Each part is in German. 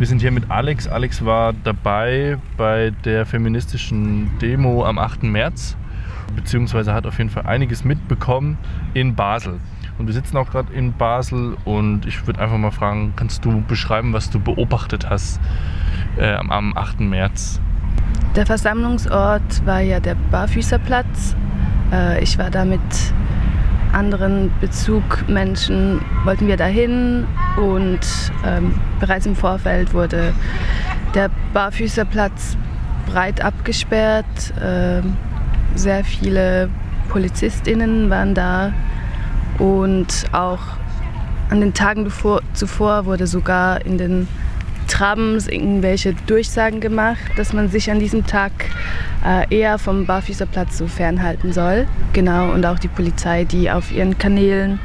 Wir sind hier mit Alex. Alex war dabei bei der feministischen Demo am 8. März, beziehungsweise hat auf jeden Fall einiges mitbekommen in Basel. Und wir sitzen auch gerade in Basel und ich würde einfach mal fragen, kannst du beschreiben, was du beobachtet hast äh, am 8. März? Der Versammlungsort war ja der Barfüßerplatz. Äh, ich war da mit anderen Bezugmenschen, wollten wir dahin und ähm, bereits im Vorfeld wurde der Barfüßerplatz breit abgesperrt. Äh, sehr viele PolizistInnen waren da und auch an den Tagen zuvor wurde sogar in den Trams irgendwelche Durchsagen gemacht, dass man sich an diesem Tag äh, eher vom Barfüßerplatz so fernhalten soll. Genau, und auch die Polizei, die auf ihren Kanälen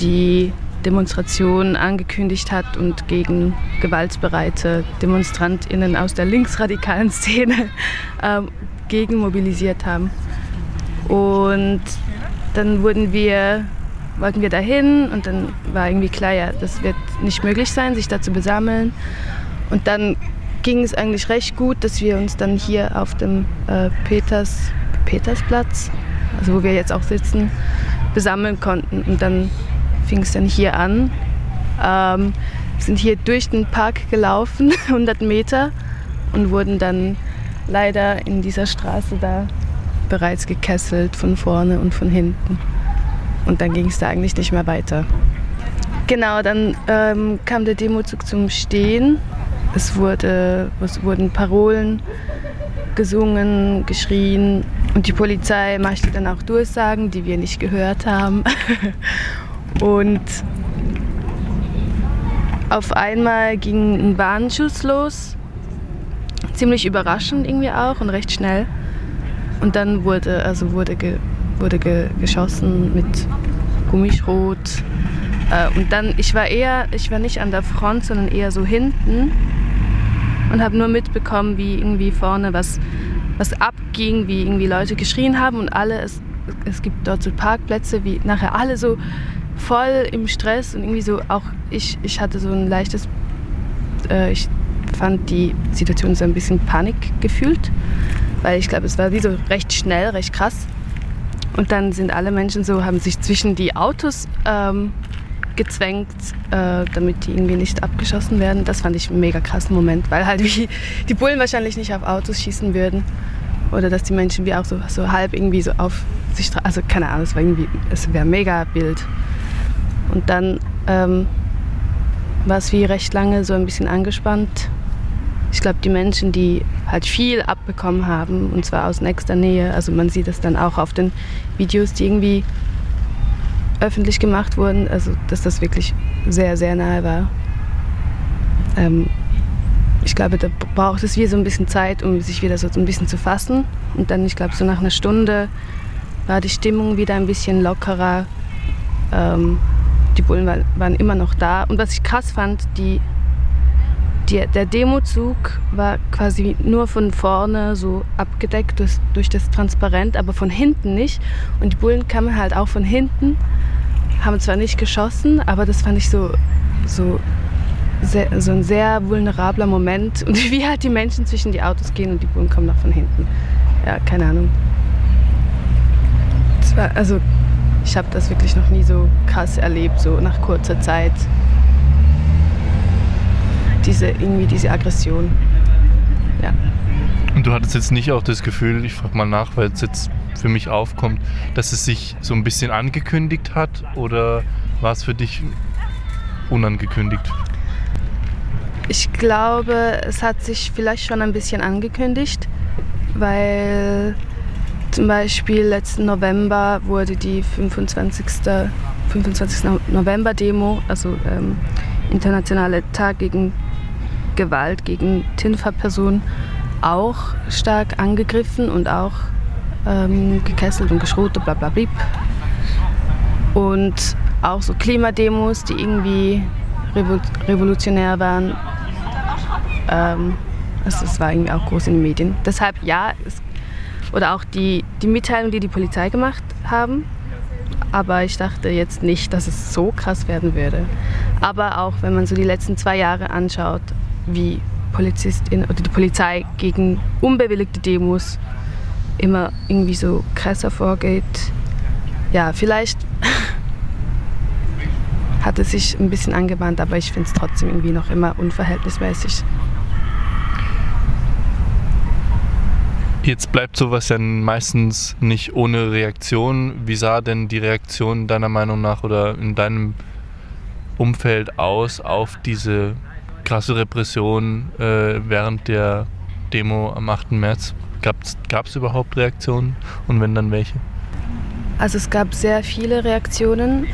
die Demonstration angekündigt hat und gegen gewaltbereite DemonstrantInnen aus der linksradikalen Szene äh, gegen mobilisiert haben. Und dann wurden wir wollten wir dahin und dann war irgendwie klar, ja, das wird nicht möglich sein, sich da zu besammeln. Und dann ging es eigentlich recht gut, dass wir uns dann hier auf dem äh, Peters, Petersplatz, also wo wir jetzt auch sitzen, besammeln konnten. Und dann fing es dann hier an. Ähm, sind hier durch den Park gelaufen, 100 Meter, und wurden dann leider in dieser Straße da bereits gekesselt von vorne und von hinten. Und dann ging es da eigentlich nicht mehr weiter. Genau, dann ähm, kam der Demozug zum Stehen. Es, wurde, es wurden Parolen gesungen, geschrien und die Polizei machte dann auch Durchsagen, die wir nicht gehört haben. und auf einmal ging ein Warnschuss los, ziemlich überraschend irgendwie auch und recht schnell. Und dann wurde, also wurde ge wurde ge geschossen mit Gummischrot. Äh, und dann, ich war eher, ich war nicht an der Front, sondern eher so hinten und habe nur mitbekommen, wie irgendwie vorne was, was abging, wie irgendwie Leute geschrien haben und alle, es, es gibt dort so Parkplätze, wie nachher alle so voll im Stress und irgendwie so auch ich, ich hatte so ein leichtes, äh, ich fand die Situation so ein bisschen Panik gefühlt, weil ich glaube, es war wie so recht schnell, recht krass. Und dann sind alle Menschen so, haben sich zwischen die Autos ähm, gezwängt, äh, damit die irgendwie nicht abgeschossen werden. Das fand ich einen mega krassen Moment, weil halt wie die Bullen wahrscheinlich nicht auf Autos schießen würden. Oder dass die Menschen wie auch so, so halb irgendwie so auf sich, also keine Ahnung, es war irgendwie, es wäre mega Bild. Und dann ähm, war es wie recht lange so ein bisschen angespannt ich glaube, die Menschen, die halt viel abbekommen haben, und zwar aus nächster Nähe, also man sieht es dann auch auf den Videos, die irgendwie öffentlich gemacht wurden, also dass das wirklich sehr, sehr nahe war. Ähm, ich glaube, da braucht es wie so ein bisschen Zeit, um sich wieder so ein bisschen zu fassen. Und dann, ich glaube, so nach einer Stunde war die Stimmung wieder ein bisschen lockerer. Ähm, die Bullen waren immer noch da. Und was ich krass fand, die die, der Demozug war quasi nur von vorne so abgedeckt durch, durch das Transparent, aber von hinten nicht. Und die Bullen kamen halt auch von hinten, haben zwar nicht geschossen, aber das fand ich so, so, sehr, so ein sehr vulnerabler Moment. Und wie halt die Menschen zwischen die Autos gehen und die Bullen kommen noch von hinten. Ja, keine Ahnung. Das war, also ich habe das wirklich noch nie so krass erlebt, so nach kurzer Zeit diese, irgendwie diese Aggression. Ja. Und du hattest jetzt nicht auch das Gefühl, ich frage mal nach, weil es jetzt für mich aufkommt, dass es sich so ein bisschen angekündigt hat oder war es für dich unangekündigt? Ich glaube, es hat sich vielleicht schon ein bisschen angekündigt, weil zum Beispiel letzten November wurde die 25. 25. November-Demo, also ähm, internationale Tag gegen Gewalt gegen TINFA-Personen auch stark angegriffen und auch ähm, gekesselt und geschrotet, bla bla bla. Und auch so Klimademos, die irgendwie revolutionär waren. Ähm, also das war irgendwie auch groß in den Medien. Deshalb ja, es, oder auch die, die Mitteilung, die die Polizei gemacht haben. Aber ich dachte jetzt nicht, dass es so krass werden würde. Aber auch wenn man so die letzten zwei Jahre anschaut, wie Polizistin oder die Polizei gegen unbewilligte Demos immer irgendwie so krasser vorgeht. Ja, vielleicht hat es sich ein bisschen angebahnt, aber ich finde es trotzdem irgendwie noch immer unverhältnismäßig. Jetzt bleibt sowas ja meistens nicht ohne Reaktion. Wie sah denn die Reaktion deiner Meinung nach oder in deinem Umfeld aus auf diese krasse Repression äh, während der Demo am 8. März? Gab es überhaupt Reaktionen und wenn dann welche? Also es gab sehr viele Reaktionen.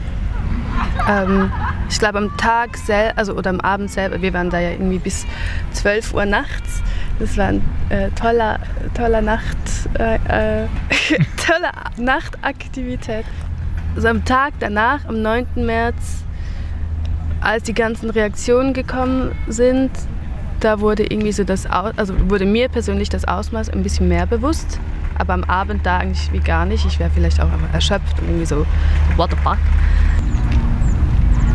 Ähm, ich glaube am Tag selber, also oder am Abend selber, wir waren da ja irgendwie bis 12 Uhr nachts. Das war ein äh, toller, toller Nacht, äh, äh, tolle Nachtaktivität. Also am Tag danach, am 9. März, als die ganzen Reaktionen gekommen sind, da wurde irgendwie so das, also wurde mir persönlich das Ausmaß ein bisschen mehr bewusst. Aber am Abend da eigentlich wie gar nicht. Ich wäre vielleicht auch erschöpft und irgendwie so, what the fuck.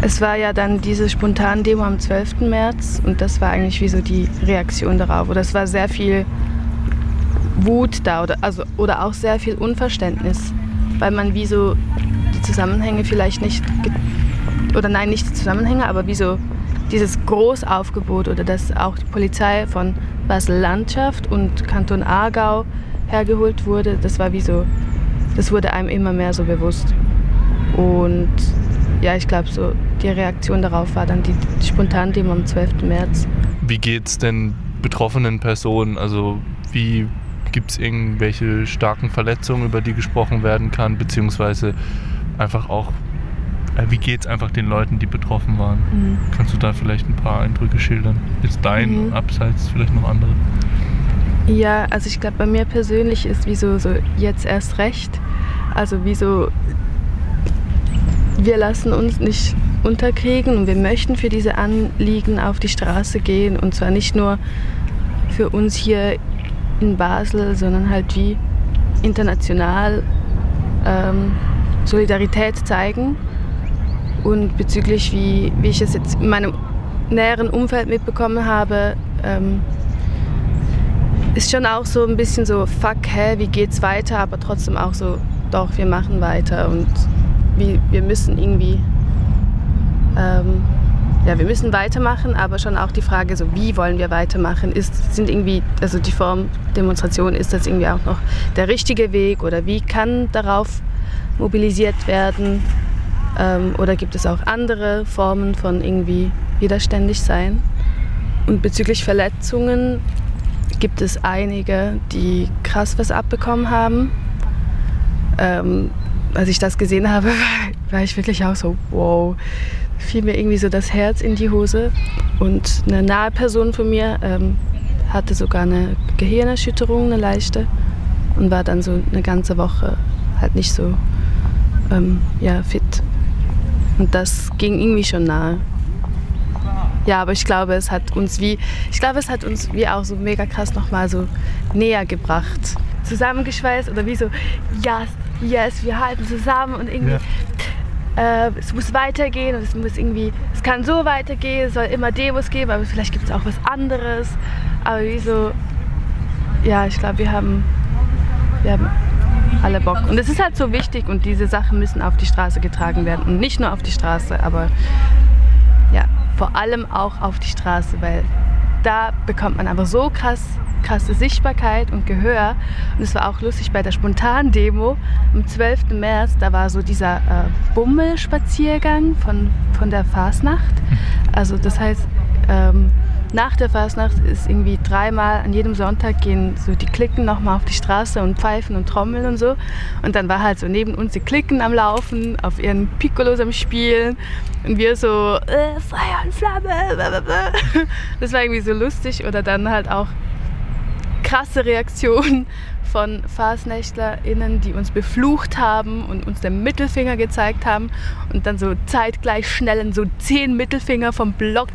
Es war ja dann diese spontane Demo am 12. März und das war eigentlich wie so die Reaktion darauf. Oder es war sehr viel Wut da oder, also, oder auch sehr viel Unverständnis, weil man wie so die Zusammenhänge vielleicht nicht, oder nein, nicht die Zusammenhänge, aber wie so dieses Großaufgebot oder dass auch die Polizei von Basel-Landschaft und Kanton Aargau hergeholt wurde, das war wie so, das wurde einem immer mehr so bewusst. Und ja, ich glaube, so die Reaktion darauf war dann die, die Spontandemo am 12. März. Wie geht es denn betroffenen Personen? Also wie gibt es irgendwelche starken Verletzungen, über die gesprochen werden kann, beziehungsweise einfach auch, äh, wie geht es einfach den Leuten, die betroffen waren? Mhm. Kannst du da vielleicht ein paar Eindrücke schildern? Jetzt dein, mhm. abseits vielleicht noch andere? Ja, also ich glaube, bei mir persönlich ist wieso so jetzt erst recht. Also wieso wir lassen uns nicht unterkriegen und wir möchten für diese Anliegen auf die Straße gehen und zwar nicht nur für uns hier in Basel, sondern halt wie international ähm, Solidarität zeigen und bezüglich wie, wie ich es jetzt in meinem näheren Umfeld mitbekommen habe, ähm, ist schon auch so ein bisschen so, fuck, hä, wie geht's weiter, aber trotzdem auch so, doch, wir machen weiter und wie, wir müssen irgendwie, ähm, ja, wir müssen weitermachen, aber schon auch die Frage, so wie wollen wir weitermachen, ist, sind irgendwie, also die Form Demonstration, ist das irgendwie auch noch der richtige Weg oder wie kann darauf mobilisiert werden? Ähm, oder gibt es auch andere Formen von irgendwie widerständig sein? Und bezüglich Verletzungen gibt es einige, die krass was abbekommen haben. Ähm, als ich das gesehen habe, war ich wirklich auch so, wow, fiel mir irgendwie so das Herz in die Hose. Und eine nahe Person von mir ähm, hatte sogar eine Gehirnerschütterung, eine leichte, und war dann so eine ganze Woche halt nicht so ähm, ja, fit. Und das ging irgendwie schon nahe. Ja, aber ich glaube, es hat uns wie, ich glaube, es hat uns wie auch so mega krass nochmal so näher gebracht. Zusammengeschweißt oder wie so, ja, yes, wir halten zusammen und irgendwie, ja. äh, es muss weitergehen und es muss irgendwie, es kann so weitergehen, es soll immer Demos geben, aber vielleicht gibt es auch was anderes. Aber wie so, ja, ich glaube, wir haben, wir haben alle Bock. Und es ist halt so wichtig und diese Sachen müssen auf die Straße getragen werden. Und nicht nur auf die Straße, aber ja, vor allem auch auf die Straße, weil da bekommt man einfach so krass krasse Sichtbarkeit und Gehör. Und es war auch lustig bei der Spontan-Demo am 12. März, da war so dieser äh, Bummelspaziergang von, von der Fasnacht. Also das heißt, ähm, nach der Fasnacht ist irgendwie dreimal an jedem Sonntag gehen so die Klicken nochmal auf die Straße und pfeifen und trommeln und so. Und dann war halt so neben uns die Klicken am Laufen, auf ihren Piccolos am Spielen und wir so äh, Feuer und Flamme. Das war irgendwie so lustig. Oder dann halt auch krasse Reaktion von FasnächtlerInnen, die uns beflucht haben und uns den Mittelfinger gezeigt haben und dann so zeitgleich schnellen so zehn Mittelfinger vom Block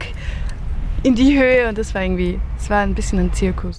in die Höhe und das war irgendwie, es war ein bisschen ein Zirkus.